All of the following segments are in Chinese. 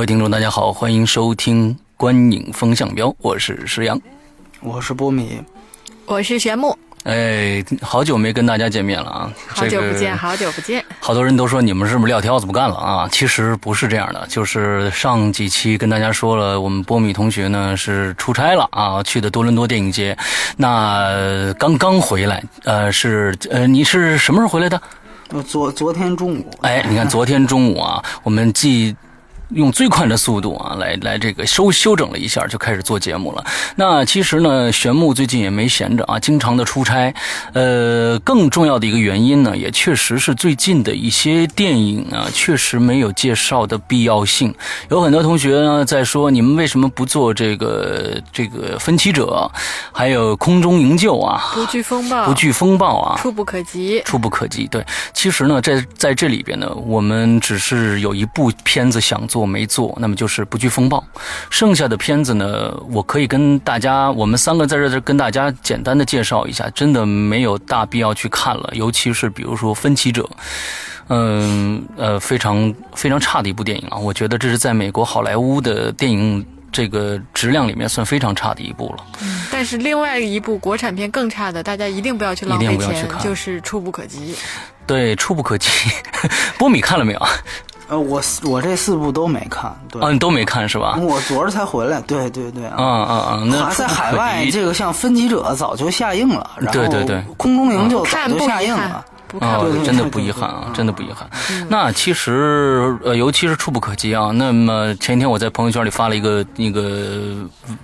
各位听众，大家好，欢迎收听《观影风向标》，我是石阳，我是波米，我是玄木。哎，好久没跟大家见面了啊！好久不见，好久不见。好多人都说你们是不是撂挑子不干了啊？其实不是这样的，就是上几期跟大家说了，我们波米同学呢是出差了啊，去的多伦多电影节，那刚刚回来，呃，是呃，你是什么时候回来的？昨昨天中午。哎，你看昨天中午啊，我们既。用最快的速度啊，来来这个修修整了一下，就开始做节目了。那其实呢，玄牧最近也没闲着啊，经常的出差。呃，更重要的一个原因呢，也确实是最近的一些电影啊，确实没有介绍的必要性。有很多同学呢在说，你们为什么不做这个这个分歧者，还有空中营救啊？不惧风暴，不惧风暴啊？触不可及，触不可及。对，其实呢，在在这里边呢，我们只是有一部片子想做。我没做，那么就是不惧风暴。剩下的片子呢，我可以跟大家，我们三个在这跟大家简单的介绍一下，真的没有大必要去看了。尤其是比如说《分歧者》，嗯呃，非常非常差的一部电影啊，我觉得这是在美国好莱坞的电影这个质量里面算非常差的一部了。嗯，但是另外一部国产片更差的，大家一定不要去浪费钱，就是《触不可及》。对，《触不可及》，波米看了没有？呃，我我这四部都没看，对，啊，你都没看是吧？我昨儿才回来，对对对，啊啊啊！那在海外，这个像《分歧者》早就下映了，然后《空中营救》早就下映了。啊，真的不遗憾啊，真的不遗憾。那其实呃，尤其是触不可及啊。那么前天我在朋友圈里发了一个那个，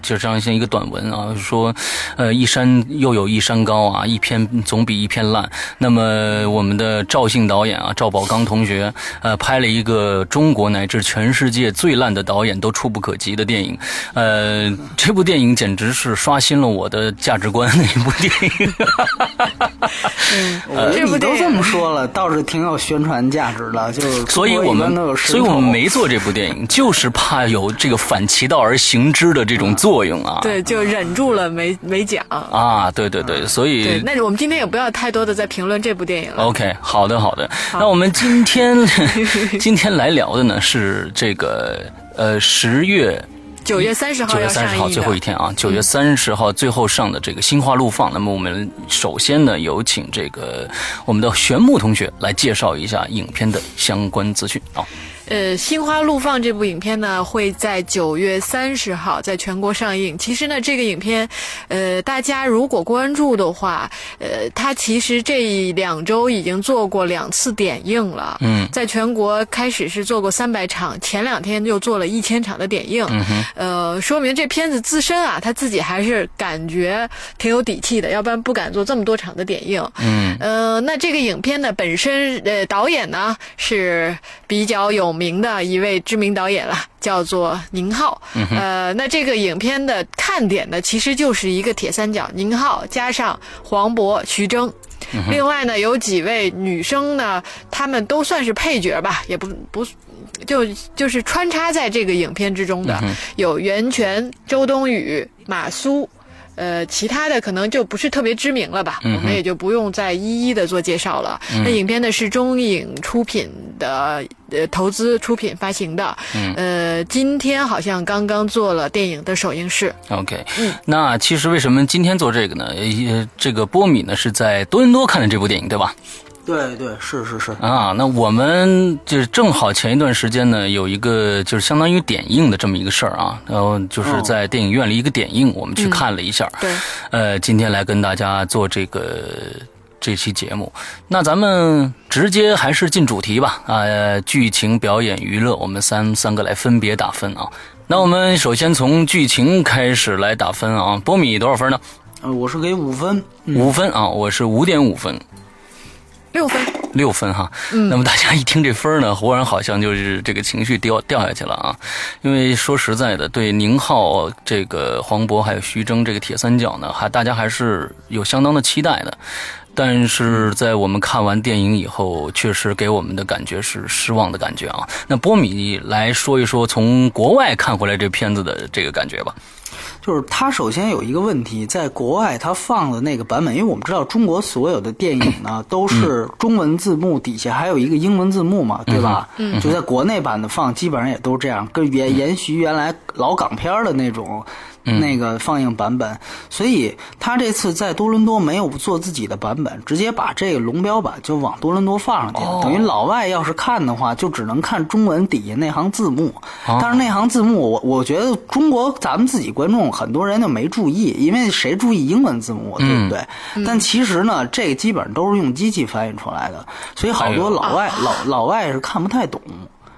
就这样像一个短文啊，说呃，一山又有一山高啊，一篇总比一篇烂。那么我们的赵姓导演啊，赵宝刚同学呃，拍了一个中国乃至全世界最烂的导演都触不可及的电影。呃，这部电影简直是刷新了我的价值观的一部电影。嗯，这部电影。这么说了，倒是挺有宣传价值的，就是。所以我们，所以我们没做这部电影，就是怕有这个反其道而行之的这种作用啊。对，就忍住了没没讲。啊，对对对，所以。那我们今天也不要太多的在评论这部电影了。OK，好的好的。那我们今天 今天来聊的呢是这个呃十月。九月三十号，九月三十号最后一天啊！九月三十号最后上的这个《心花怒放》，那么我们首先呢，有请这个我们的玄木同学来介绍一下影片的相关资讯啊。呃，《心花怒放》这部影片呢，会在九月三十号在全国上映。其实呢，这个影片，呃，大家如果关注的话，呃，它其实这两周已经做过两次点映了。嗯，在全国开始是做过三百场，前两天就做了一千场的点映。嗯哼，呃，说明这片子自身啊，他自己还是感觉挺有底气的，要不然不敢做这么多场的点映。嗯，呃，那这个影片呢，本身呃，导演呢是比较有。名的一位知名导演了，叫做宁浩。呃，那这个影片的看点呢，其实就是一个铁三角：宁浩加上黄渤、徐峥。另外呢，有几位女生呢，她们都算是配角吧，也不不就就是穿插在这个影片之中的，有袁泉、周冬雨、马苏。呃，其他的可能就不是特别知名了吧，我们也就不用再一一的做介绍了。那影片呢是中影出品的，呃，投资出品发行的。嗯呃，今天好像刚刚做了电影的首映式。OK，嗯，那其实为什么今天做这个呢？这个波米呢是在多伦多看的这部电影，对吧？对对是是是啊，那我们就是正好前一段时间呢，有一个就是相当于点映的这么一个事儿啊，然后就是在电影院里一个点映，我们去看了一下。对，呃，今天来跟大家做这个这期节目，那咱们直接还是进主题吧啊，剧情、表演、娱乐，我们三三个来分别打分啊。那我们首先从剧情开始来打分啊，波米多少分呢？呃，我是给五分，五分啊，我是五点五分。六分，六分哈。嗯，那么大家一听这分呢，忽然好像就是这个情绪掉掉下去了啊。因为说实在的，对宁浩、这个黄渤还有徐峥这个铁三角呢，还大家还是有相当的期待的。但是在我们看完电影以后，确实给我们的感觉是失望的感觉啊。那波米来说一说从国外看回来这片子的这个感觉吧。就是它首先有一个问题，在国外它放的那个版本，因为我们知道中国所有的电影呢 都是中文字幕底下还有一个英文字幕嘛，对吧？嗯，就在国内版的放，基本上也都是这样，跟延延续原来老港片的那种。那个放映版本，所以他这次在多伦多没有做自己的版本，直接把这个龙标版就往多伦多放上去。了。等于老外要是看的话，就只能看中文底下那行字幕。但是那行字幕，我我觉得中国咱们自己观众很多人就没注意，因为谁注意英文字幕，对不对？但其实呢，这个基本上都是用机器翻译出来的，所以好多老外老老外是看不太懂。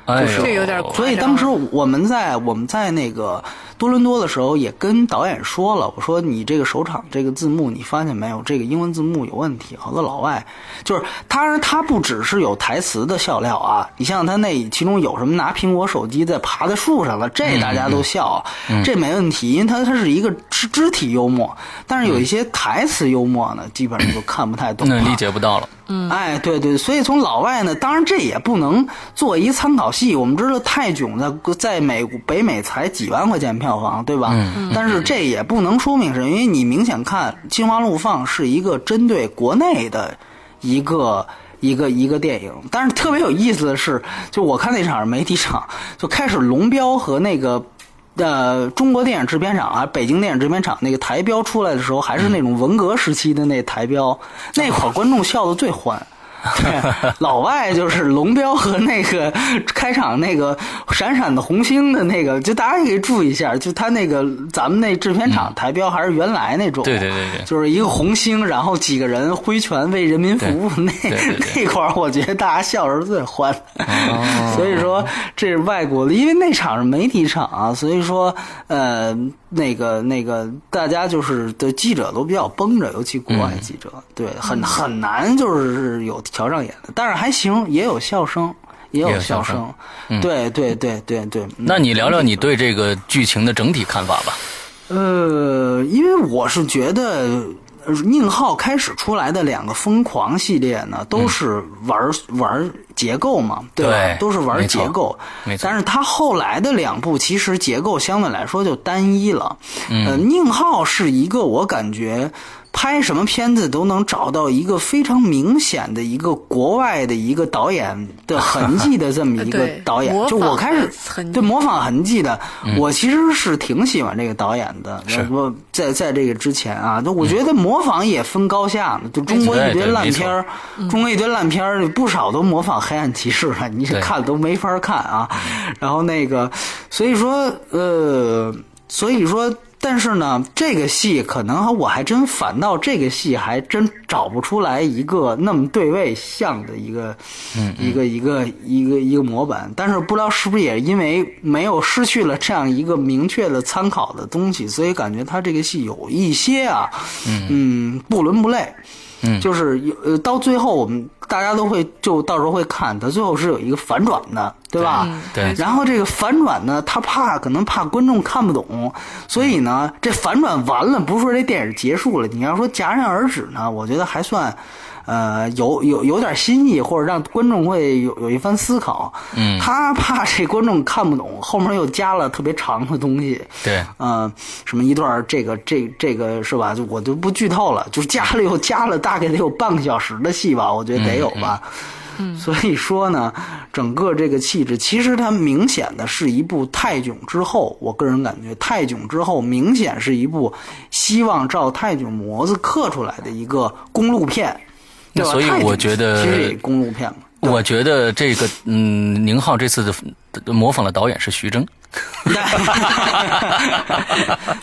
就是这有点所以当时我们在我们在那个多伦多的时候，也跟导演说了，我说你这个首场这个字幕，你发现没有，这个英文字幕有问题。好多老外就是当然，他不只是有台词的笑料啊，你像他那其中有什么拿苹果手机在爬在树上了，这大家都笑，这没问题，因为他他是一个肢肢体幽默。但是有一些台词幽默呢，基本上就看不太懂，那理解不到了。嗯，哎，对对，所以从老外呢，当然这也不能做一参考系。我们知道泰囧在在美北美才几万块钱票房，对吧？嗯。但是这也不能说明是因为你明显看《心花怒放》是一个针对国内的一个一个一个电影。但是特别有意思的是，就我看那场媒体场，就开始龙标和那个。呃，中国电影制片厂啊，北京电影制片厂那个台标出来的时候，还是那种文革时期的那台标，那会儿观众笑的最欢。对，老外就是龙标和那个开场那个闪闪的红星的那个，就大家可以注意一下，就他那个咱们那制片厂台标还是原来那种，对对对对，就是一个红星，然后几个人挥拳为人民服务那 那块儿，我觉得大家笑是最欢。所以说这是外国的，因为那场是媒体场啊，所以说呃那个那个大家就是的记者都比较绷着，尤其国外记者，对，很很难就是有。瞧上眼的，但是还行，也有笑声，也有笑声。对对对对对。那你聊聊你对这个剧情的整体看法吧。呃，因为我是觉得宁浩开始出来的两个疯狂系列呢，都是玩玩结构嘛，对吧？都是玩结构。但是他后来的两部其实结构相对来说就单一了。嗯。宁浩是一个我感觉。拍什么片子都能找到一个非常明显的一个国外的一个导演的痕迹的这么一个导演，就我开始对模仿痕迹的，我其实是挺喜欢这个导演的。我在在这个之前啊，就我觉得模仿也分高下就中国一堆烂片儿，中国一堆烂片儿，不少都模仿《黑暗骑士》了，你看都没法看啊。然后那个，所以说呃，所以说。但是呢，这个戏可能我还真反倒这个戏还真找不出来一个那么对位像的一个，一个一个一个一个模板。但是不知道是不是也因为没有失去了这样一个明确的参考的东西，所以感觉他这个戏有一些啊，嗯，不伦不类。嗯，就是有呃，到最后我们大家都会就到时候会看，他最后是有一个反转的，对吧？对。然后这个反转呢，他怕可能怕观众看不懂，所以呢，这反转完了，不是说这电影结束了，你要说戛然而止呢，我觉得还算。呃，有有有点新意，或者让观众会有有一番思考。嗯，他怕这观众看不懂，后面又加了特别长的东西。对，嗯，什么一段这个这这个是吧？就我就不剧透了，就是加了又加了，大概得有半个小时的戏吧，我觉得得有吧。嗯，所以说呢，整个这个气质，其实它明显的是一部泰囧之后，我个人感觉泰囧之后明显是一部希望照泰囧模子刻出来的一个公路片。所以我觉得，其实公路片嘛。我觉得这个，嗯，宁浩这次的模仿的导演是徐峥。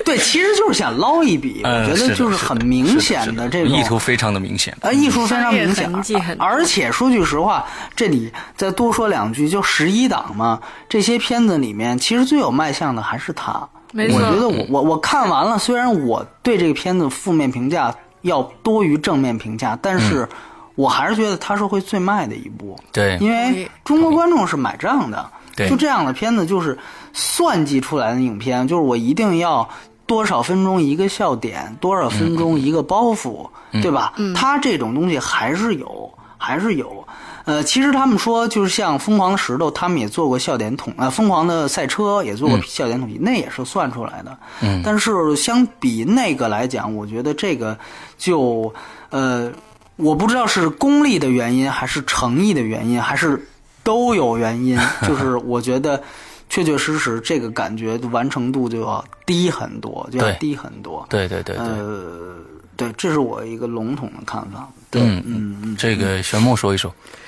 对，其实就是想捞一笔。我觉得就是很明显的这种意图，非常的明显。呃，意图非常明显。而且说句实话，这里再多说两句，就十一档嘛，这些片子里面，其实最有卖相的还是他。没错。我觉得我我我看完了，虽然我对这个片子负面评价。要多于正面评价，但是我还是觉得它是会最卖的一部，对，因为中国观众是买账的。对就这样的片子就是算计出来的影片，就是我一定要多少分钟一个笑点，多少分钟一个包袱，对吧？它这种东西还是有，还是有。呃，其实他们说，就是像《疯狂的石头》，他们也做过笑点统，呃，《疯狂的赛车》也做过笑点统计，那也是算出来的。嗯，但是相比那个来讲，我觉得这个就，呃，我不知道是功利的原因，还是诚意的原因，还是都有原因。就是我觉得，确确实实这个感觉完成度就要低很多，就要低很多。对对对对，呃，对，这是我一个笼统的看法。对，嗯嗯嗯，这个玄牧说一说。嗯，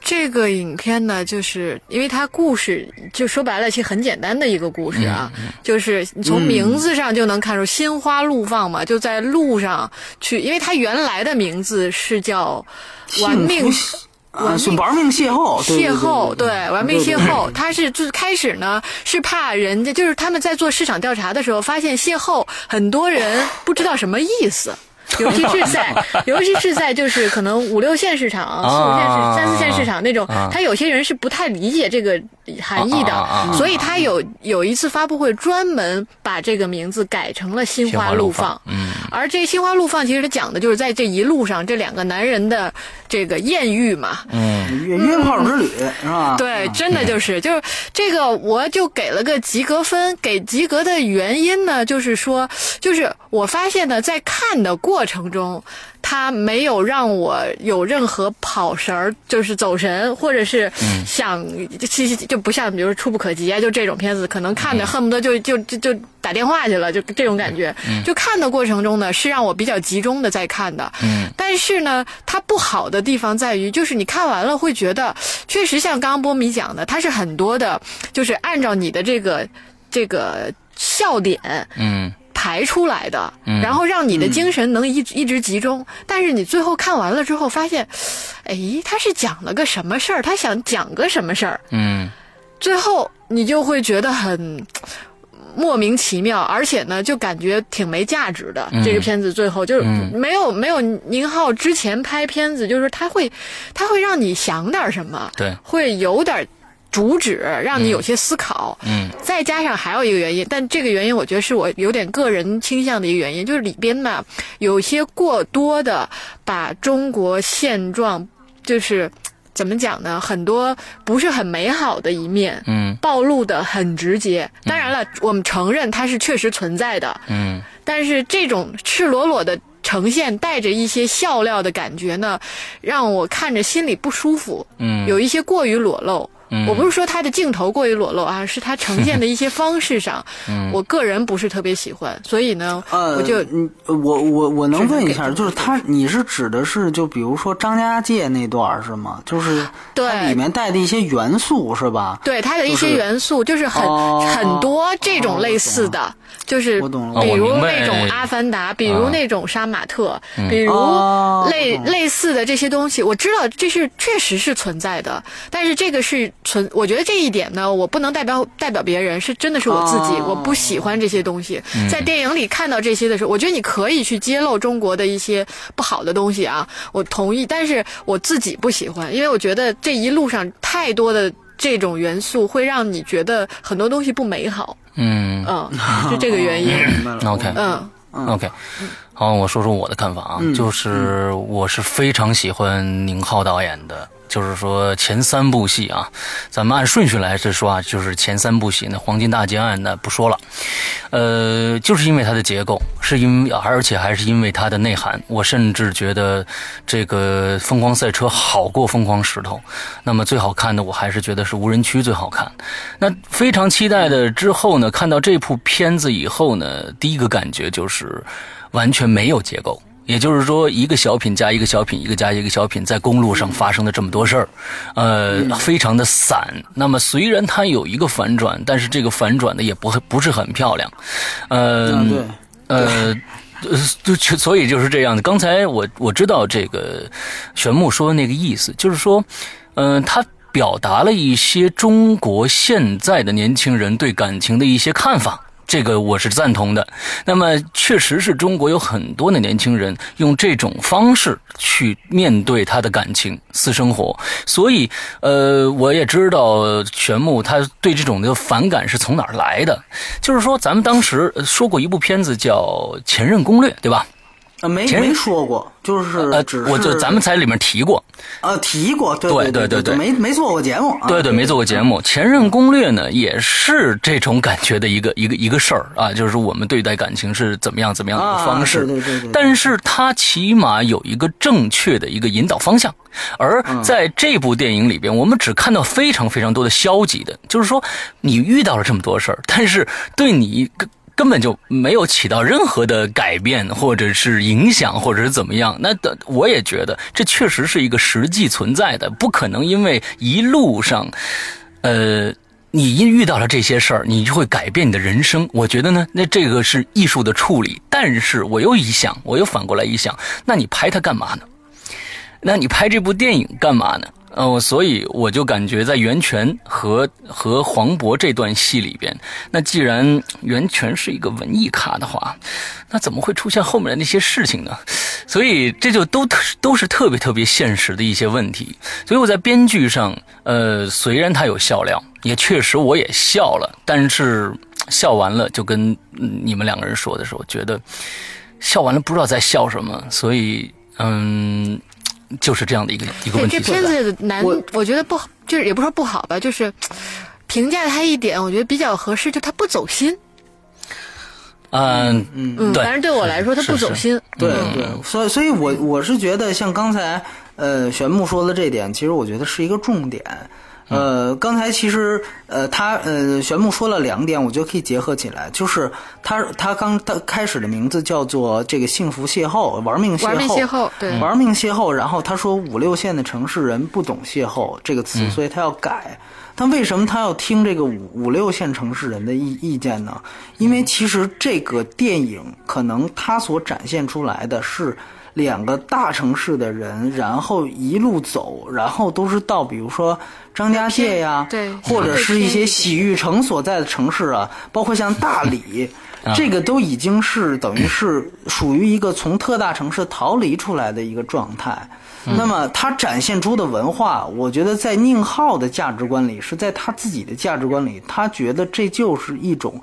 这个影片呢，就是因为它故事就说白了，其实很简单的一个故事啊，就是你从名字上就能看出心花怒放嘛，就在路上去，因为它原来的名字是叫《玩命幸福啊，是玩命邂逅，邂逅，对对，玩命邂逅。他是就是开始呢，是怕人家就是他们在做市场调查的时候，发现邂逅很多人不知道什么意思。尤其是 在，尤其是在就是可能五六线市场、四五线市、三四线市场那种，他有些人是不太理解这个含义的，所以他有有一次发布会专门把这个名字改成了“心花怒放”。嗯，而这“心花怒放”其实它讲的就是在这一路上这两个男人的这个艳遇嘛。嗯，约约炮之旅是吧？对，真的就是就是这个，我就给了个及格分。给及格的原因呢，就是说，就是我发现呢，在看的过程中，他没有让我有任何跑神儿，就是走神，或者是想其实就不像比如说《触不可及》啊，就这种片子，可能看着恨不得就就就就打电话去了，就这种感觉。就看的过程中呢，是让我比较集中的在看的。嗯，但是呢，它不好的地方在于，就是你看完了会觉得，确实像刚刚波米讲的，它是很多的，就是按照你的这个这个笑点，嗯，排出来的，然后让你的精神能一直一直集中。但是你最后看完了之后，发现，哎，他是讲了个什么事儿？他想讲个什么事儿？嗯，最后你就会觉得很莫名其妙，而且呢，就感觉挺没价值的。这个片子最后就是没有没有宁浩之前拍片子，就是他会他会让你想点什么，对，会有点主旨，让你有些思考。嗯，再加上还有一个原因，但这个原因我觉得是我有点个人倾向的一个原因，就是里边呢有些过多的把中国现状就是。怎么讲呢？很多不是很美好的一面，嗯，暴露的很直接。当然了，我们承认它是确实存在的，嗯，但是这种赤裸裸的呈现，带着一些笑料的感觉呢，让我看着心里不舒服，嗯，有一些过于裸露。嗯我不是说它的镜头过于裸露啊，是它呈现的一些方式上，嗯。我个人不是特别喜欢，所以呢，呃，我就嗯，我我我能问一下，就是他，你是指的是就比如说张家界那段儿是吗？就是对。它里面带的一些元素是吧？对它的一些元素，就是很、哦。很多这种类似的，就是比如那种阿凡达，比如啊那种杀马特，比如哦。类、懂类似的这些东西，我知道这是确实是存在的，但是这个是存，我觉得这一点呢，我不能代表代表别人，是真的是我自己，哦。我不喜欢这些东西。在电影里看到这些的时候，我觉得你可以去揭露中国的一些不好的东西啊，我同意，但是我自己不喜欢，因为我觉得这一路上太多的这种元素会让你觉得很多东西不美好，嗯。嗯，是这个原因。OK，嗯。OK，好，我说说我的看法啊，就是我是非常喜欢宁浩导演的，就是说前三部戏啊，咱们按顺序来说啊，就是前三部戏，那《黄金大劫案》那不说了，呃，就是因为它的结构，是因为而且还是因为它的内涵，我甚至觉得这个《疯狂赛车》好过《疯狂石头》，那么最好看的我还是觉得是《无人区》最好看。那非常期待的之后呢，看到这部片子以后呢，第一个感觉就是完全没有结构。也就是说，一个小品加一个小品，一个加一个小品，在公路上发生了这么多事儿，呃，非常的散。那么虽然它有一个反转，但是这个反转的也不不是很漂亮，呃，呃。呃，就就所以就是这样的。刚才我我知道这个玄木说的那个意思，就是说，嗯、他表达了一些中国现在的年轻人对感情的一些看法。这个我是赞同的。那么，确实是中国有很多的年轻人用这种方式去面对他的感情、私生活，所以，呃，我也知道玄牧他对这种的反感是从哪儿来的。就是说，咱们当时说过一部片子叫《前任攻略》，对吧？啊，没没说过，就是呃只，是我就咱们在里面提过，啊提过，对对对对没没做过节目，啊。对对，没做过节目。前任攻略呢，也是这种感觉的一个一个一个事儿啊，就是我们对待感情是怎么样怎么样的一个方式。对对对但是它起码有一个正确的一个引导方向，而在这部电影里边，我们只看到非常非常多的消极的，就是说你遇到了这么多事儿，但是对你根本就没有起到任何的改变，或者是影响，或者是怎么样。那的我也觉得这确实是一个实际存在的，不可能因为一路上，呃。你一遇到了这些事儿，你就会改变你的人生。我觉得呢，那这个是艺术的处理。但是我又一想，我又反过来一想，那你拍它干嘛呢？那你拍这部电影干嘛呢？哦，所以我就感觉在袁泉和和黄渤这段戏里边，那既然袁泉是一个文艺咖的话，那怎么会出现后面的那些事情呢？所以这就都都是特别特别现实的一些问题。所以我在编剧上，呃，虽然他有笑料，也确实我也笑了，但是笑完了就跟你们两个人说的时候，觉得笑完了不知道在笑什么，所以嗯。就是这样的一个一个问题这片子难，我我觉得不好，就是也不说不好吧，就是评价它一点，我觉得比较合适，就它不走心。嗯嗯，对反正对我来说，他不走心。对对，所以所以我我是觉得像刚才呃玄牧说的这点，其实我觉得是一个重点。呃，刚才其实呃他呃玄牧说了两点，我觉得可以结合起来，就是他他刚他开始的名字叫做这个幸福邂逅，玩命邂逅，玩命邂逅对玩命邂逅。然后他说五六线的城市人不懂邂逅这个词，所以他要改。但为什么他要听这个五五六线城市人的意意见呢？因为其实这个电影可能他所展现出来的是两个大城市的人，然后一路走，然后都是到比如说张家界呀，对或者是一些洗浴城所在的城市啊，包括像大理。这个都已经是等于是属于一个从特大城市逃离出来的一个状态。那么他展现出的文化，我觉得在宁浩的价值观里，是在他自己的价值观里，他觉得这就是一种，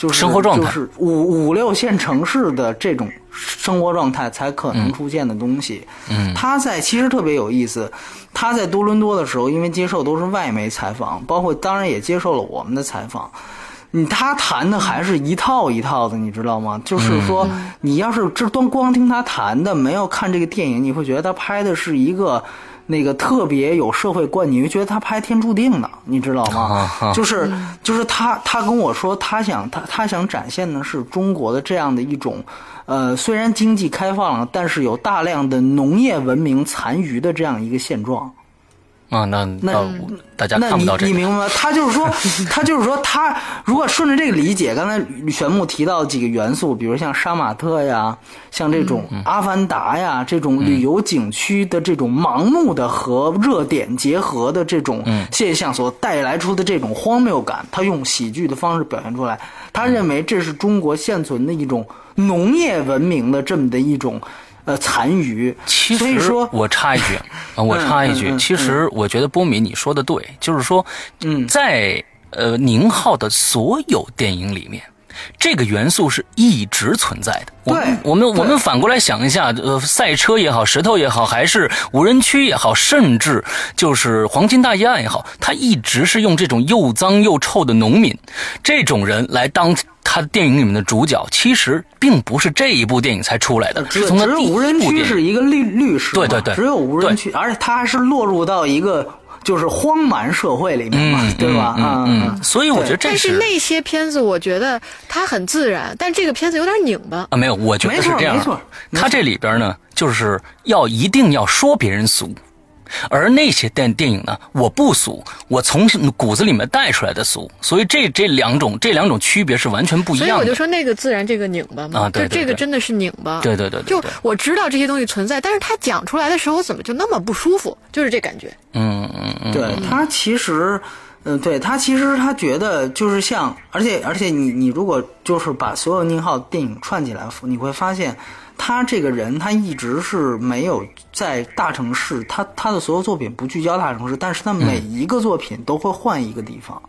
就是生活状态就是五五六线城市的这种生活状态才可能出现的东西。嗯他在其实特别有意思，他在多伦多的时候，因为接受都是外媒采访，包括当然也接受了我们的采访。你他谈的还是一套一套的，你知道吗？就是说，你要是这光光听他谈的，没有看这个电影，你会觉得他拍的是一个那个特别有社会观，你会觉得他拍《天注定》的，你知道吗？啊就是就是他他跟我说，他想他他想展现的是中国的这样的一种，呃，虽然经济开放了，但是有大量的农业文明残余的这样一个现状。啊，那那呃大家看不到这个。你明白吗？他就是说，他就是说，他如果顺着这个理解，刚才玄牧提到几个元素，比如像杀马特呀，像这种嗯阿凡达呀，这种旅游景区的这种盲目的和热点结合的这种嗯现象所带来出的这种荒谬感，他用喜剧的方式表现出来。他认为这是中国现存的一种农业文明的这么的一种呃残余。其实说，我插一句啊，我插一句，嗯嗯嗯其实我觉得波米你说的对，就是说，嗯在呃宁浩的所有电影里面。这个元素是一直存在的。我们对我们我们反过来想一下，呃，赛车也好，石头也好，还是无人区也好，甚至就是黄金大劫案也好，他一直是用这种又脏又臭的农民这种人来当他电影里面的主角。其实并不是这一部电影才出来的，只是从他第一只有无人区部电影是一个律律师，对对对只有无人区，而且他还是落入到一个就是荒蛮社会里面嘛，嗯对吧？嗯啊、嗯。嗯，所以我觉得这但是那些片子，我觉得它很自然，但这个片子有点拧巴。啊，没有，我觉得是这样没错没他这里边呢，就是要一定要说别人俗，而那些电电影呢，我不俗，我从骨子里面带出来的俗，所以这这两种这两种区别是完全不一样的。所以我就说那个自然，这个拧巴嘛，啊对对对就这个真的是拧巴。对对对对就对我知道这些东西存在，但是他讲出来的时候怎么就那么不舒服？就是这感觉。嗯嗯嗯，对他其实嗯，对他其实他觉得就是像，而且而且你你如果就是把所有宁浩电影串起来，你会发现他这个人他一直是没有在大城市，他他的所有作品不聚焦大城市，但是他每一个作品都会换一个地方。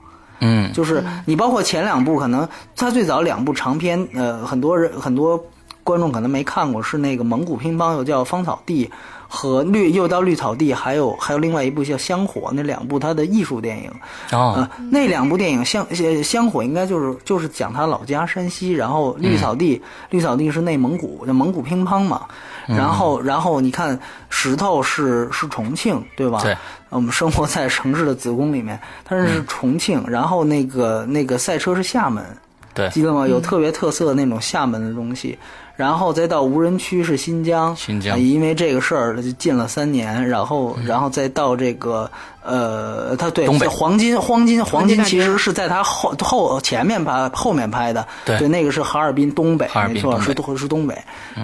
嗯，就是你包括前两部，可能他最早两部长篇，呃，很多人很多观众可能没看过，是那个蒙古乒乓，又叫芳草地和绿，又到绿草地，还有还有另外一部叫香火，那两部他的艺术电影。哦，呃，那两部电影香呃香火应该就是就是讲他老家山西，然后绿草地绿草地是内蒙古，叫蒙古乒乓嘛。然后然后你看石头是是重庆，对吧？对。我们生活在城市的子宫里面，它是重庆，然后那个那个赛车是厦门，对，记得吗？有特别特色的那种厦门的东西，然后再到无人区是新疆，新疆。因为这个事儿就禁了三年，然后然后再到这个呃，他对黄金黄金黄金黄金其实是在他后后前面拍后面拍的，对。那个是哈尔滨东北，哈尔滨没错，东北。是东是东北，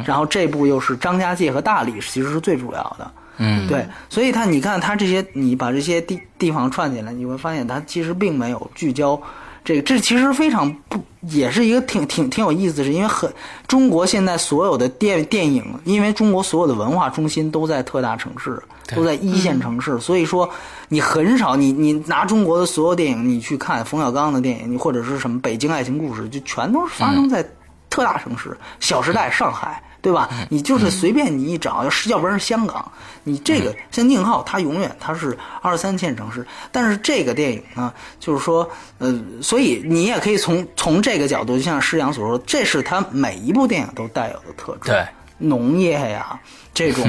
然后这部又是张家界和大理，其实是最主要的。嗯，对，所以他你看他这些，你把这些地地方串起来，你会发现他其实并没有聚焦这个，这其实非常不，也是一个挺挺挺有意思的是，因为很中国现在所有的电电影，因为中国所有的文化中心都在特大城市，都在一线城市，所以说你很少你你拿中国的所有电影你去看冯小刚的电影，你或者是什么北京爱情故事，就全都是发生在特大城市，小时代上海。对吧？你就是随便你一找，要是要不然是香港，你这个像宁浩，他永远他是二三线城市，但是这个电影呢，就是说，呃，所以你也可以从从这个角度，就像施洋所说，这是他每一部电影都带有的特质，对，农业呀这种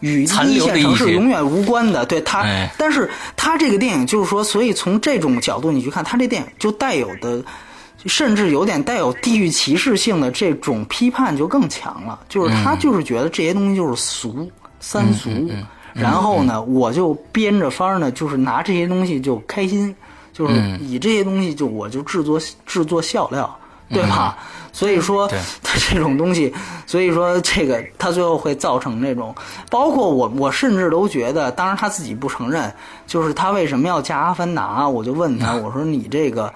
与一线城市永远无关的，对他哎，但是他这个电影就是说，所以从这种角度你去看，他这电影就带有的。甚至有点带有地域歧视性的这种批判就更强了，就是他就是觉得这些东西就是俗三俗，然后呢，我就编着法儿呢，就是拿这些东西就开心，就是以这些东西就我就制作制作笑料，对吧？所以说对。他这种东西，所以说这个他最后会造成这种，包括我我甚至都觉得，当然他自己不承认，就是他为什么要加《阿凡达》，我就问他，我说你这个。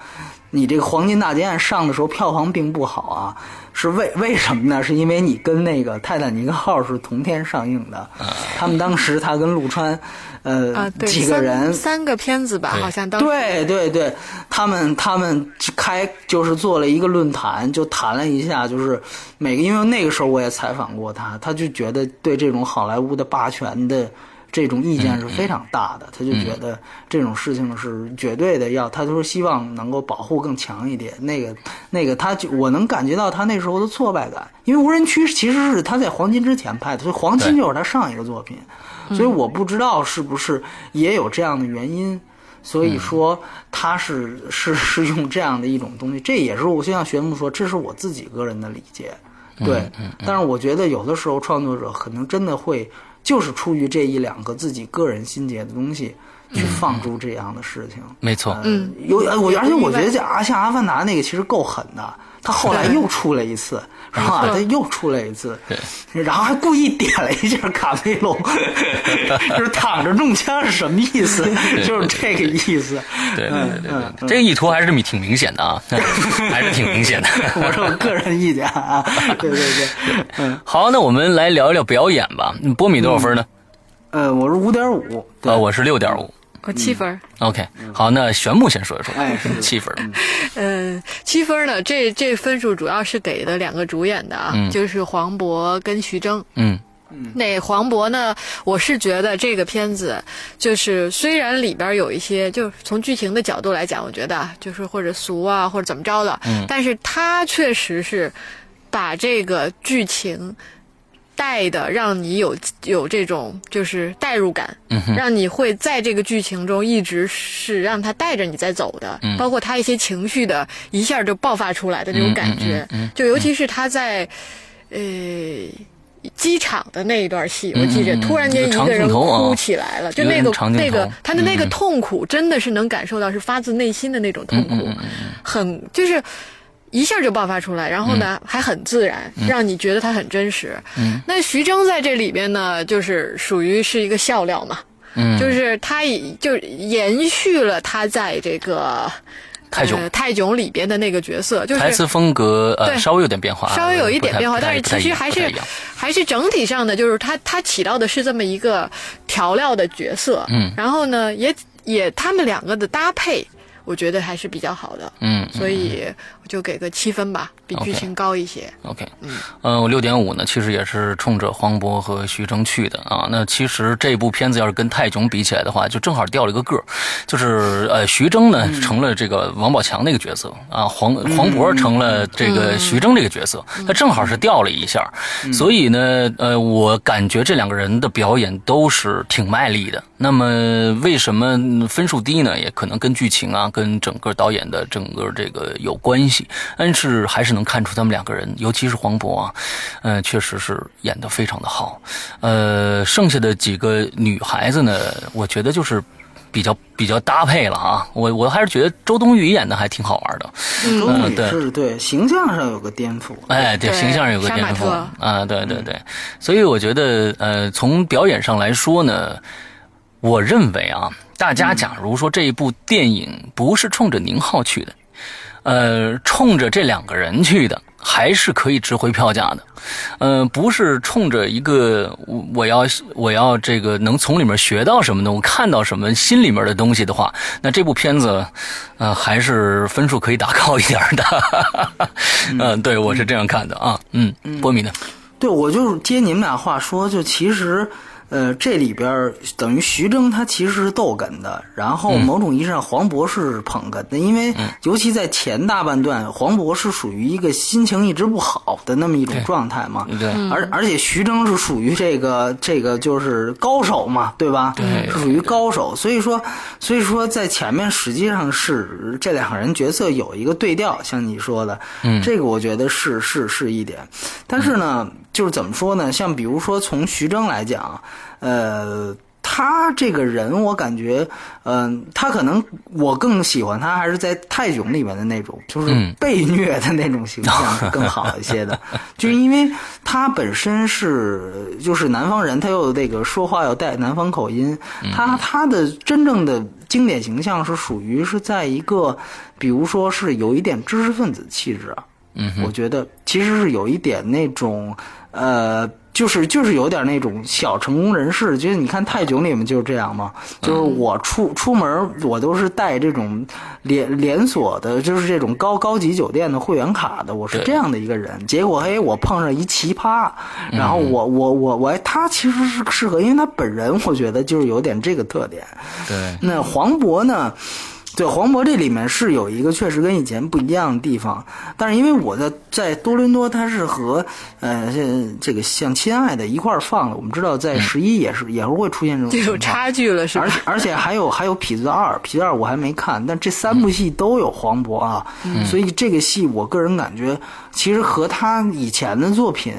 你这个《黄金大劫案》上的时候票房并不好啊，是为为什么呢？是因为你跟那个《泰坦尼克号》是同天上映的，他们当时他跟陆川，呃，啊，对，几个人三三个片子吧，好像当时对对对，他们他们开就是做了一个论坛，就谈了一下，就是每个，因为那个时候我也采访过他，他就觉得对这种好莱坞的霸权的这种意见是非常大的，他就觉得这种事情是绝对的要，他就是希望能够保护更强一点。那个那个，他就我能感觉到他那时候的挫败感，因为无人区其实是他在黄金之前拍的，所以黄金就是他上一个作品，所以我不知道是不是也有这样的原因。所以说他是是是用这样的一种东西，这也是我就像玄牧说，这是我自己个人的理解，对。但是我觉得有的时候创作者可能真的会就是出于这一两个自己个人心结的东西，去放逐这样的事情。没错，嗯，有呃我而且我觉得像阿凡达那个其实够狠的，他后来又出了一次，是吧？他又出了一次，然后还故意点了一下卡梅隆，就是躺着中枪是什么意思？就是这个意思。对对嗯对这个意图还是挺明显的啊，还是挺明显的。我是我个人意见啊，对对对，嗯好，那我们来聊一聊表演吧。嗯波米多少分呢？呃，我是五点五，对呃，我是六点五。我七分儿。OK，好，那玄木先说一说，哎七分。嗯，七分呢，这这分数主要是给的两个主演的啊，嗯就是黄渤跟徐峥。嗯那黄渤呢，我是觉得这个片子就是虽然里边有一些，就是从剧情的角度来讲，我觉得啊就是或者俗啊或者怎么着的，嗯但是他确实是把这个剧情。带的让你有有这种就是代入感，嗯让你会在这个剧情中一直是让他带着你在走的，嗯。包括他一些情绪的一下就爆发出来的那种感觉，就尤其是他在，呃。机场的那一段戏，我记着，突然间一个人哭起来了，就那个那个他的那个痛苦，真的是能感受到是发自内心的那种痛苦，很就是一下就爆发出来，然后呢、还很自然，让你觉得他很真实。嗯。那徐峥在这里边呢，就是属于是一个笑料嘛。嗯。就是他以就延续了他在这个泰囧。呃泰囧里边的那个角色，就是台词风格呃对。稍微有点变化，稍微有一点变化，但是其实还是还是整体上的，就是他他起到的是这么一个调料的角色，嗯。然后呢，也也他们两个的搭配，我觉得还是比较好的，嗯，嗯所以我就给个七分吧，比剧情高一些。OK，嗯，我六点五呢，其实也是冲着黄渤和徐峥去的啊。那其实这部片子要是跟泰囧比起来的话，就正好掉了一个个儿，就是呃，徐峥呢成了这个王宝强那个角色啊，黄黄渤成了这个徐峥这个角色，他正好是掉了一下，所以呢，呃，我感觉这两个人的表演都是挺卖力的。那么为什么分数低呢？也可能跟剧情啊，跟整个导演的整个这个有关系，但是还是能看出他们两个人，尤其是黄渤啊，嗯、确实是演得非常的好。呃，剩下的几个女孩子呢，我觉得就是比较比较搭配了啊。我我还是觉得周冬雨演的还挺好玩的。周冬雨对是对形象上有个颠覆，哎，对，对形象上有个颠覆特啊，对对对，所以我觉得，呃，从表演上来说呢，我认为啊，大家假如说这一部电影不是冲着宁浩去的，呃，冲着这两个人去的，还是可以值回票价的。呃，不是冲着一个我我要我要这个能从里面学到什么东西，看到什么心里面的东西的话，那这部片子，呃，还是分数可以打高一点的。嗯、对我是这样看的啊。嗯，波米呢？对，我就是接你们俩话说，就其实，呃，这里边等于徐峥他其实是逗哏的，然后某种意义上黄渤是捧哏的，因为尤其在前大半段，黄渤是属于一个心情一直不好的那么一种状态嘛，对而而且徐峥是属于这个这个就是高手嘛，对吧？对是属于高手，所以说所以说在前面实际上是这两个人角色有一个对调，像你说的，嗯，这个我觉得是是是一点，但是呢，就是怎么说呢？像比如说从徐峥来讲，呃。他这个人，我感觉，嗯、他可能我更喜欢他，还是在泰囧里面的那种，就是嗯被虐的那种形象是更好一些的。就是因为他本身是就是南方人，他又那个说话要带南方口音，他他的真正的经典形象是属于是在一个，比如说是有一点知识分子气质啊，嗯我觉得其实是有一点那种，呃，就是就是有点那种小成功人士，就是你看泰囧里面就是这样嘛，就是我出出门我都是带这种连连锁的，就是这种高高级酒店的会员卡的，我是这样的一个人。结果嘿，我碰上一奇葩，然后我我我我他其实是适合，因为他本人我觉得就是有点这个特点。对，那黄渤呢？对，黄渤这里面是有一个确实跟以前不一样的地方，但是因为我在在多伦多，他是和呃这这个像《亲爱的》一块儿放的，我们知道在十一也是、也是会出现这种就有。差距了，是吧而？且而且还有还有痞子二，痞子二我还没看，但这三部戏都有黄渤啊，所以这个戏我个人感觉，其实和他以前的作品、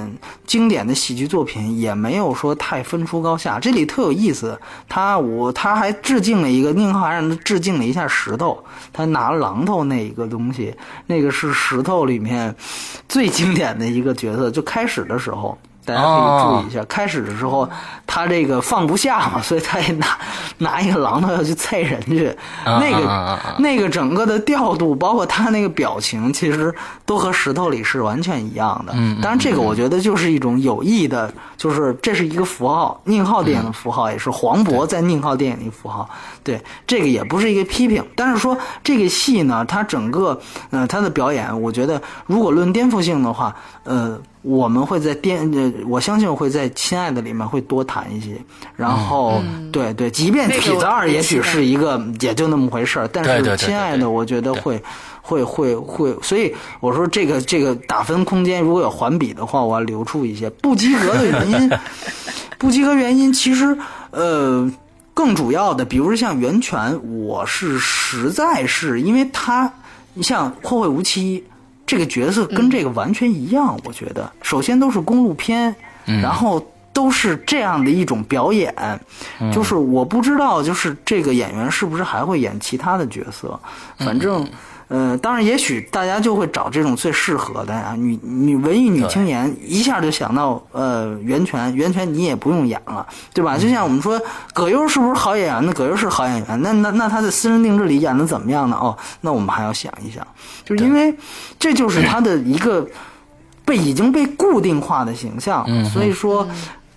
经典的喜剧作品也没有说太分出高下。这里特有意思，他我他还致敬了一个宁浩，还让他致敬了一下石头，他拿榔头那一个东西，那个是石头里面最经典的一个角色，就开始的时候。大家可以注意一下，开始的时候他这个放不下嘛，所以他也拿拿一个榔头要去踩人去。啊那个、那个整个的调度，包括他那个表情，其实都和石头里是完全一样的。嗯嗯当然这个我觉得就是一种有意的，就是这是一个符号，宁浩电影的符号，也是黄渤在宁浩电影里符号。对，这个也不是一个批评，但是说这个戏呢，它整个呃他的表演，我觉得如果论颠覆性的话，呃。我们会在电，呃，我相信我会在《亲爱的》里面会多谈一些，然后，对对，即便痞子二也许是一个也就那么回事儿，但是亲爱的，我觉得会会会会，所以我说这个这个打分空间如果有环比的话，我要留出一些。不及格的原因。不及格原因其实呃更主要的，比如说像源泉，我是实在是因为他，你像《后会无期》这个角色跟这个完全一样，我觉得。首先都是公路片，然后。都是这样的一种表演，就是我不知道，就是这个演员是不是还会演其他的角色，反正，呃，当然，也许大家就会找这种最适合的呀，女女文艺女青年一下就想到呃袁泉，袁泉你也不用演了，对吧？就像我们说葛优是不是好演员？那葛优是好演员，那那那他在私人定制里演的怎么样呢？哦，那我们还要想一想，就是因为这就是他的一个被已经被固定化的形象，所以说。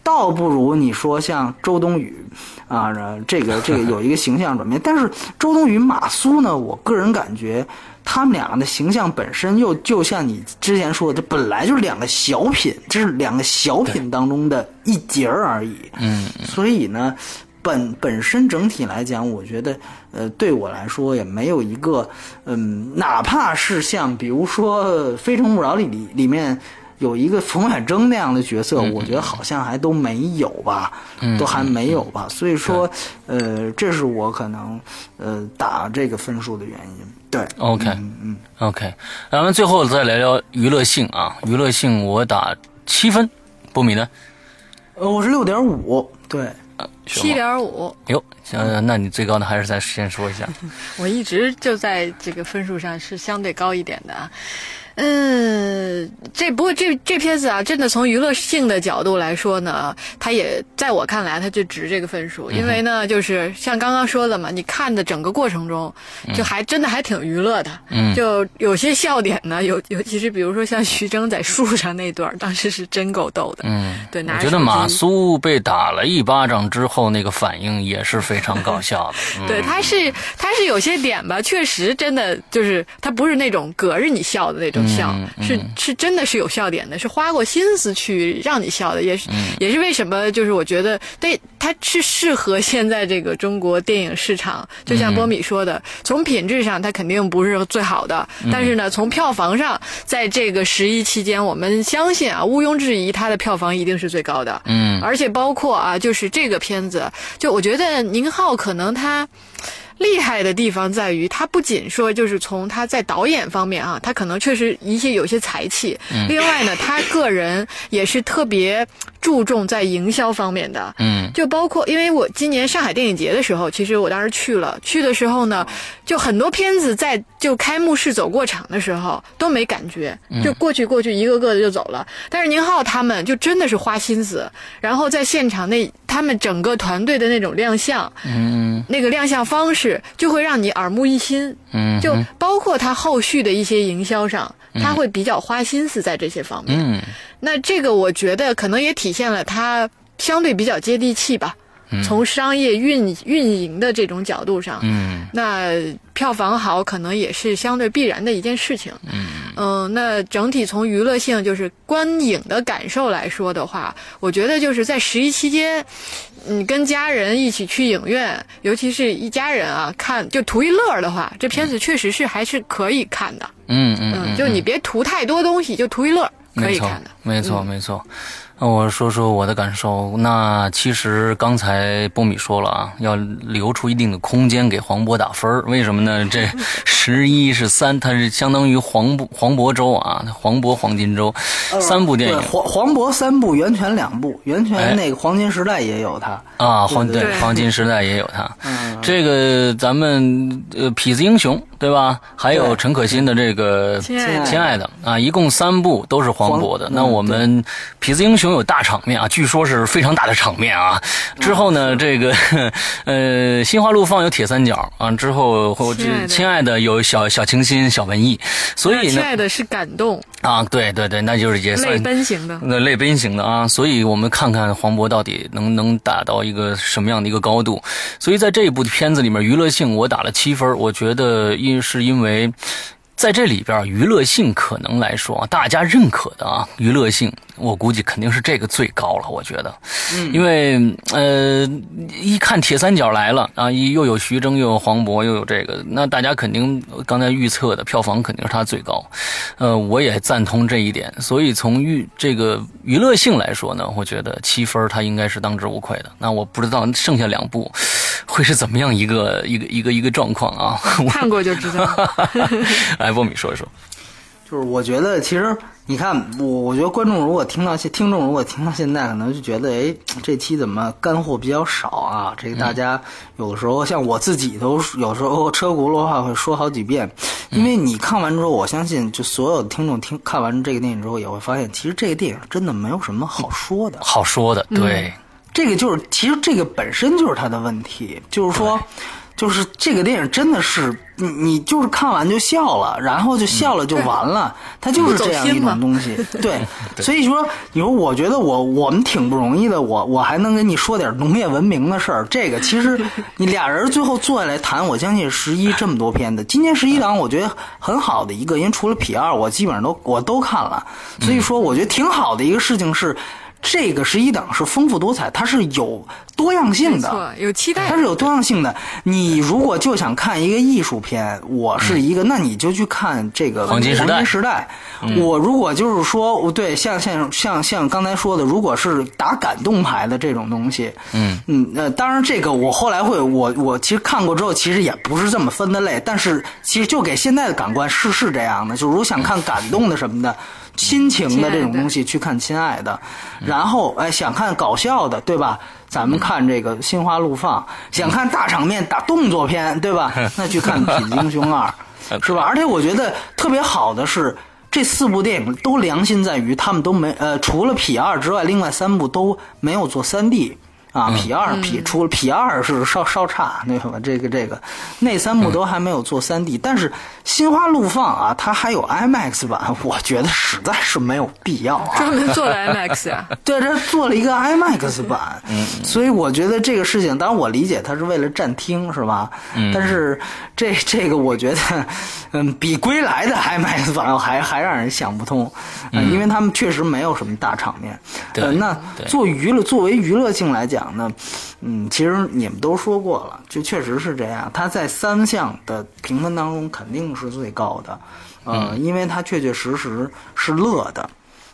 倒不如你说像周冬雨，啊，这个这个 有一个形象转变。但是周冬雨、马苏呢，我个人感觉他们两个的形象本身又就像你之前说的，这本来就是两个小品，这是两个小品当中的一节儿而已。嗯，所以呢，本本身整体来讲，我觉得，呃，对我来说也没有一个，嗯，哪怕是像比如说《非诚勿扰》里里里面。有一个冯远征那样的角色，我觉得好像还都没有吧，都还没有吧。所以说，呃，这是我可能呃打这个分数的原因。对，OK，嗯，OK，咱们最后再聊聊娱乐性啊，娱乐性我打七分，波米呢？呃，我是六点五，对，七点五。哟，行，那你最高的还是再先说一下。我一直就在这个分数上是相对高一点的。嗯，这不过这这片子啊，真的从娱乐性的角度来说呢，它也在我看来，它就值这个分数。因为呢，就是像刚刚说的嘛，你看的整个过程中，就还真的还挺娱乐的。嗯，就有些笑点呢，尤尤其是比如说像徐峥在树上那段，当时是真够逗的。嗯，对，我觉得马苏被打了一巴掌之后，那个反应也是非常搞笑的。对，他是他是有些点吧，确实真的就是他不是那种隔着你笑的那种。笑是是真的是有笑点的，是花过心思去让你笑的，也是也是为什么就是我觉得对它是适合现在这个中国电影市场。就像波米说的，从品质上它肯定不是最好的，但是呢，从票房上，在这个十一期间，我们相信啊，毋庸置疑，它的票房一定是最高的。嗯，而且包括啊，就是这个片子，就我觉得宁浩可能他。厉害的地方在于，他不仅说就是从他在导演方面啊，他可能确实一些有些才气。另外呢，他个人也是特别注重在营销方面的。嗯，就包括因为我今年上海电影节的时候，其实我当时去了，去的时候呢，就很多片子在就开幕式走过场的时候都没感觉，就过去过去一个个的就走了。但是宁浩他们就真的是花心思，然后在现场那他们整个团队的那种亮相，嗯，那个亮相方式。就会让你耳目一新，嗯，就包括他后续的一些营销上，他会比较花心思在这些方面。嗯，那这个我觉得可能也体现了他相对比较接地气吧。从商业运运营的这种角度上，嗯，那票房好可能也是相对必然的一件事情。嗯嗯，那整体从娱乐性就是观影的感受来说的话，我觉得就是在十一期间，你跟家人一起去影院，尤其是一家人啊看就图一乐的话，这片子确实是还是可以看的。嗯嗯，就你别图太多东西，就图一乐可以看的。没错没错。那我说说我的感受。那其实刚才波米说了啊，要留出一定的空间给黄渤打分为什么呢？这 十一是三，它是相当于黄渤黄渤周啊，黄渤黄金周三部电影。黄黄渤三部，袁泉两部，袁泉那个黄金时代也有他啊，黄对黄金时代也有他。这个咱们呃痞子英雄对吧？还有陈可辛的这个亲爱的啊，一共三部都是黄渤的。那我们痞子英雄。有大场面啊，据说是非常大的场面啊。之后呢，这个 呃，心花怒放有铁三角啊。之后或亲爱的有小小清新、小文艺，所以呢，亲爱的是感动啊。对对对，那就是也算泪奔型的，那泪奔型的啊。所以我们看看黄渤到底能能打到一个什么样的一个高度。所以在这一部片子里面，娱乐性我打了七分，我觉得因是因为。在这里边，娱乐性可能来说，大家认可的啊，娱乐性，我估计肯定是这个最高了。我觉得，嗯，因为呃，一看铁三角来了啊，又有徐峥，又有黄渤，又有这个，那大家肯定刚才预测的票房肯定是它最高。呃，我也赞同这一点。所以从娱这个娱乐性来说呢，我觉得七分它应该是当之无愧的。那我不知道剩下两部会是怎么样一个一个一个一个状况啊？看过就知道。来，波米说一说。就是我觉得，其实你看，我我觉得观众如果听到现，听众如果听到现在，可能就觉得，哎，这期怎么干货比较少啊？这个大家有的时候，像我自己都有时候车轱辘话会说好几遍，因为你看完之后，我相信就所有的听众听看完这个电影之后，也会发现，其实这个电影真的没有什么好说的。好说的，对，这个就是，其实这个本身就是他的问题，就是说。就是这个电影真的是你你就是看完就笑了，然后就笑了就完了，它就是这样一种东西。对，所以说你说我觉得我我们挺不容易的，我我还能跟你说点农业文明的事儿。这个其实 你俩人最后坐下来谈，我相信十一这么多片子，今年十一档我觉得很好的一个，因为除了痞二，我基本上都我都看了，所以说我觉得挺好的一个事情是。这个十一档是丰富多彩，它是有多样性的，有期待，它是有多样性的。你如果就想看一个艺术片，我是一个，那你就去看这个黄金时代。时代，我如果就是说，对，像像像像刚才说的，如果是打感动牌的这种东西，嗯嗯，呃当然这个我后来会，我我其实看过之后，其实也不是这么分的类，但是其实就给现在的感官是是这样的，就如果想看感动的什么的。亲情的这种东西去看《亲爱的》，然后哎想看搞笑的，对吧？咱们看这个《心花怒放》，想看大场面打动作片，对吧？那去看《痞子英雄二》，是吧？而且我觉得特别好的是，这四部电影都良心在于他们都没呃，除了《痞二》之外，另外三部都没有做三 D。啊，P 二 P 除了 P 二是稍稍差，那什么？这个这个，那三部都还没有做三 D，但是《心花怒放》啊，它还有 IMAX 版，我觉得实在是没有必要啊。专门做了 IMAX 啊？对，这做了一个 IMAX 版，嗯，所以我觉得这个事情，当然我理解它是为了暂听，是吧？嗯，但是这这个我觉得，嗯，比《归来》的 IMAX 版还还让人想不通，嗯，因为他们确实没有什么大场面。对，那做娱乐，作为娱乐性来讲。那，嗯，其实你们都说过了，就确实是这样。它在三项的评分当中肯定是最高的，呃，因为它确确实实是乐的，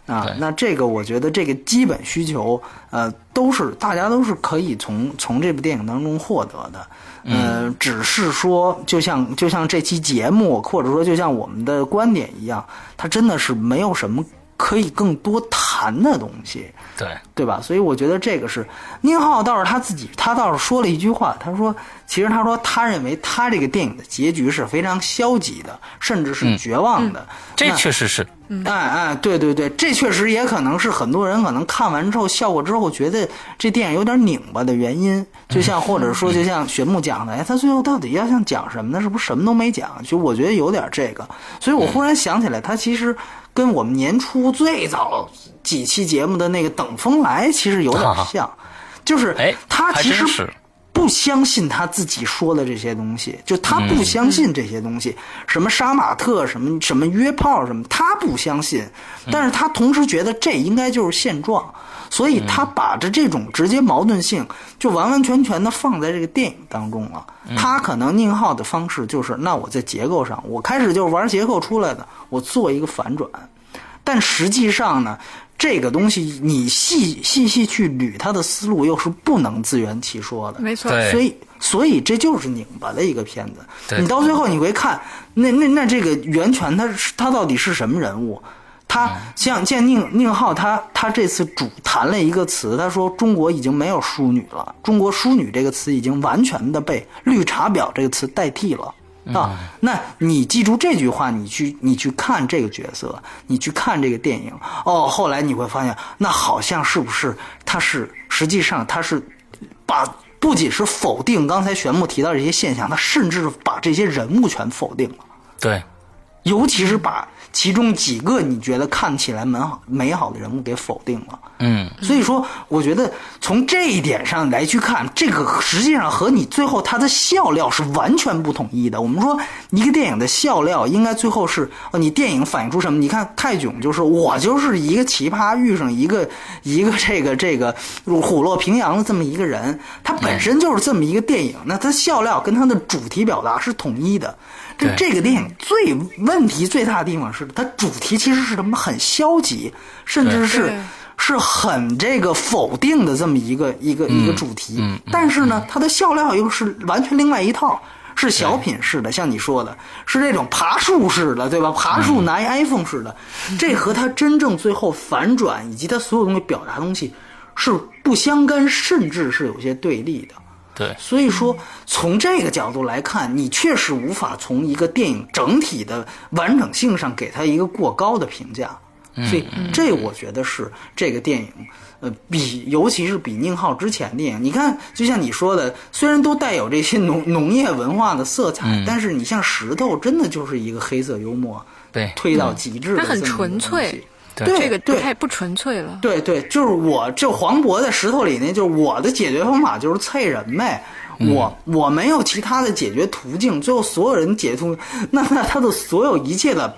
啊，那这个我觉得这个基本需求，呃，都是大家都是可以从从这部电影当中获得的，呃，只是说，就像就像这期节目，或者说就像我们的观点一样，它真的是没有什么。可以更多谈的东西，对对吧？所以我觉得这个是宁浩倒是他自己，他倒是说了一句话，他说，其实他说他认为他这个电影的结局是非常消极的，甚至是绝望的。这确实是，哎哎，对对对，这确实也可能是很多人可能看完之后笑过之后觉得这电影有点拧巴的原因。就像或者说 就像玄木讲的，哎，他最后到底要想讲什么呢？是不是什么都没讲？就我觉得有点这个，所以我忽然想起来，他其实。跟我们年初最早几期节目的那个《等风来》其实有点像，就是他其实不相信他自己说的这些东西，就他不相信这些东西，什么杀马特，什么什么约炮，什么他不相信，但是他同时觉得这应该就是现状，所以他把着这种直接矛盾性就完完全全的放在这个电影当中了。他可能宁浩的方式就是，那我在结构上，我开始就是玩结构出来的。我做一个反转，但实际上呢，这个东西你细细细去捋他的思路，又是不能自圆其说的。没错，所以所以这就是拧巴的一个片子。你到最后你会看，那那那这个袁泉他他到底是什么人物？他像见宁宁浩，他他这次主谈了一个词，他说中国已经没有淑女了，中国淑女这个词已经完全的被绿茶婊这个词代替了。啊，那你记住这句话，你去你去看这个角色，你去看这个电影哦。后来你会发现，那好像是不是他是实际上他是把不仅是否定刚才玄牧提到这些现象，他甚至把这些人物全否定了。对，尤其是把。其中几个你觉得看起来美好美好的人物给否定了，嗯，所以说我觉得从这一点上来去看，这个实际上和你最后他的笑料是完全不统一的。我们说一个电影的笑料应该最后是哦，你电影反映出什么？你看泰囧就是我就是一个奇葩遇上一个 一个这个这个虎落平阳的这么一个人，他本身就是这么一个电影，那他笑料跟他的主题表达是统一的。这这个电影最问题最大的地方是，它主题其实是什么？很消极，甚至是是很这个否定的这么一个一个一个主题。但是呢，它的笑料又是完全另外一套。是小品式的，像你说的，是这种爬树式的，对吧？爬树拿一 iPhone 式的，这和他真正最后反转以及他所有东西表达东西是不相干，甚至是有些对立的。对，所以说，从这个角度来看，你确实无法从一个电影整体的完整性上给他一个过高的评价。所以，这我觉得是这个电影，呃，比尤其是比宁浩之前电影，你看，就像你说的，虽然都带有这些农农业文化的色彩，但是你像石头，真的就是一个黑色幽默，对，推到极致，它很纯粹。对，这个对。太不纯粹了。对对，就是我，就黄渤在石头里那，就是我的解决方法就是啐人呗。我我没有其他的解决途径，最后所有人解途，那那他的所有一切的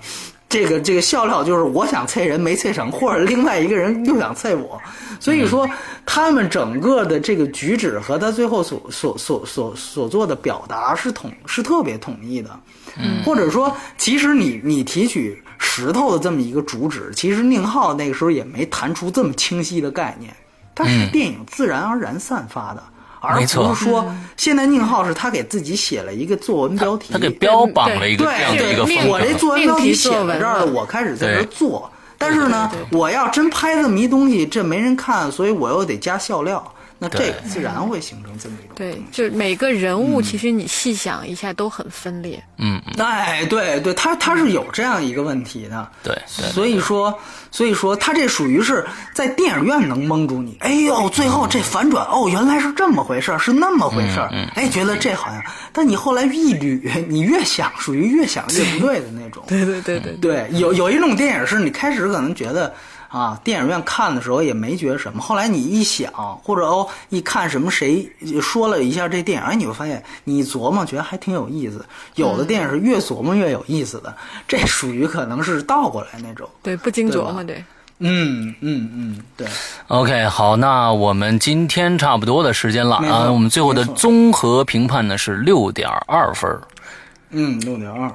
这个这个笑料就是我想啐人没啐成，或者另外一个人又想啐我，所以说他们整个的这个举止和他最后所所所所所做的表达是统是特别统一的，嗯，或者说其实你你提取石头的这么一个主旨，其实宁浩那个时候也没谈出这么清晰的概念，它是电影自然而然散发的。而不是说，现在宁浩是他给自己写了一个作文标题，他给标榜了一个对这样的一个对，风格。我这作文标题写命题作文到这儿了，我开始在这儿做。但是呢对对，我要真拍这么一东西，这没人看，所以我又得加笑料，那这个自然会形成这么一种对。就是每个人物，其实你细想一下都很分裂。嗯，嗯哎，对对，他他是有这样一个问题的，对对所以说，所以说他这属于是在电影院能蒙住你。哎呦，最后这反转，哦，原来是这么回事儿，是那么回事儿。哎，觉得这好像，但你后来一捋，你越想，属于越想越不对的那种。对对对对对，有有一种电影是你开始可能觉得啊，电影院看的时候也没觉得什么，后来你一想，或者哦一看什么谁说了一下这电影，哎，你会发现你琢磨觉得还挺有意思。有的电影是越琢磨越有意思的，这属于可能是倒过来那种。对，不经对吧琢磨，对。嗯嗯嗯，对，OK，好，那我们今天差不多的时间了啊。我们最后的综合评判呢是六点二分。嗯，六点二。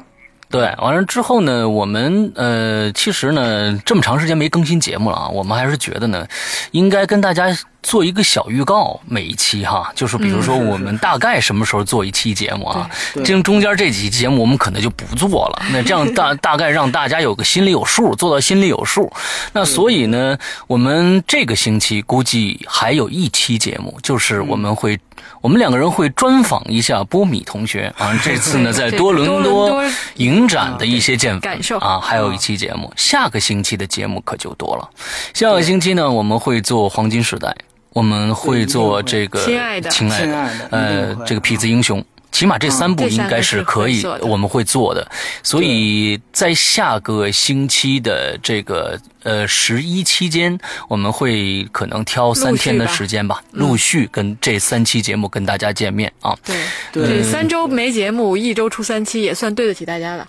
对，完了之后呢，我们呃，其实呢，这么长时间没更新节目了啊，我们还是觉得呢，应该跟大家做一个小预告，每一期哈，就是比如说我们大概什么时候做一期节目啊，对这中间这几期节目我们可能就不做了，那这样大大概让大家有个心里有数，做到心里有数。那所以呢，我们这个星期估计还有一期节目，就是我们会。我们两个人会专访一下波米同学啊，这次呢在多伦多影展的一些见感受啊，还有一期节目，下个星期的节目可就多了。下个星期呢，我们会做黄金时代，我们会做这个亲爱的亲爱的呃这个痞子英雄。起码这三部应该是可以我们会做的。所以在下个星期的这个呃十一期间，我们会可能挑三天的时间吧，陆续跟这三期节目跟大家见面啊。对，对这三周没节目，一周出三期，也算对得起大家了。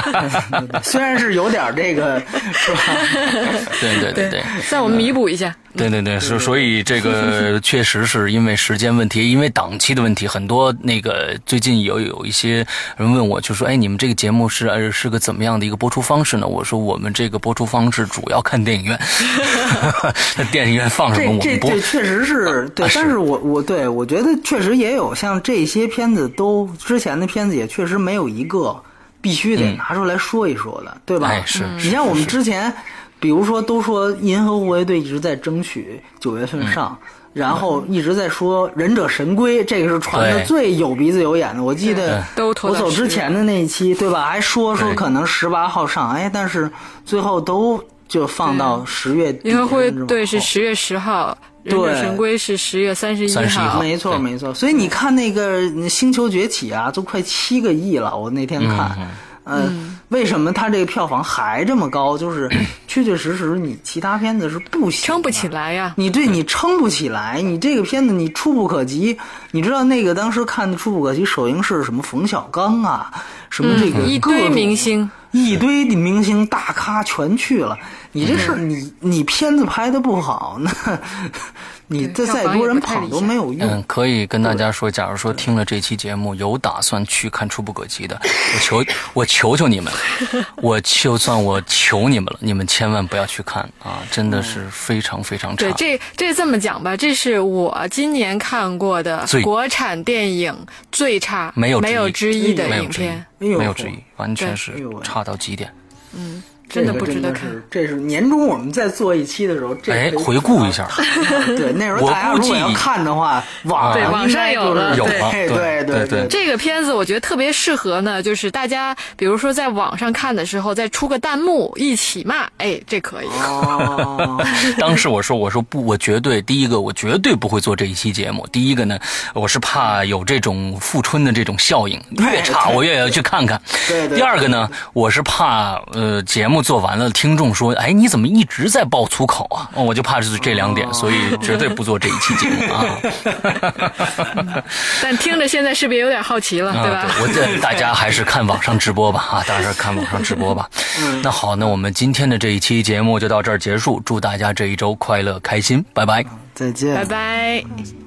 虽然是有点这个，是吧？对对对对。算我们弥补一下。对对对，所所以这个 确实是因为时间问题，因为档期的问题，很多那个最近有有一些人问我，就说，哎，你们这个节目是呃是个怎么样的一个播出方式呢？我说我们这个播出方式主要看电影院，电影院放什么这这我们播这。确实是对但是我我对我觉得确实也有像这些片子都之前的片子也确实没有一个必须得拿出来说一说的，对吧？哎是你像我们之前，比如说都说《银河护卫队》一直在争取九月份上。然后一直在说《忍者神龟》，这个是传的最有鼻子有眼的。我记得我走之前的那一期，对吧？还说说可能十八号上，哎，但是最后都就放到十月底。银河护卫队甚至往后是十月十号，忍者对神龟是十月三十一号没错没错，所以你看那个《星球崛起》啊，都快七个亿了。我那天看，呃，为什么它这个票房还这么高？就是 确确实实你其他片子是不行，撑不起来呀。你对你撑不起来，你这个片子你触不可及。你知道那个当时看的触不可及首映是什么？冯小刚啊，什么这个嗯一堆明星，一堆的明星大咖全去了。你这事儿，你你片子拍的不好，那 你这再多人捧都没有用。嗯，可以跟大家说，假如说听了这期节目有打算去看《触不可及》的，我求我求求你们，我就算我求你们了，你们千万不要去看啊！真的是非常非常差。对，这这这么讲吧，这是我今年看过的国产电影最差，没有没有之一的影片，没有之一，完全是差到极点。嗯。真的不值得看。这是年终我们再做一期的时候，哎，回顾一下。对，那时候大家如果要看的话，网对网上有了，有了。对对对。这个片子我觉得特别适合呢，就是大家比如说在网上看的时候，再出个弹幕一起骂，哎，这可以。哦 当时我说，我说不，我绝对第一个，我绝对不会做这一期节目。第一个呢，我是怕有这种富春的这种效应，越差我越要去看看。对对。第二个呢，我是怕呃节目。做完了，听众说：“哎，你怎么一直在爆粗口啊？”我就怕是这两点，所以绝对不做这一期节目啊。但听着现在是不是有点好奇了，对吧？我这 大家还是看网上直播吧啊，大家看网上直播吧。那好，那我们今天的这一期节目就到这儿结束，祝大家这一周快乐开心，拜拜，再见，拜拜。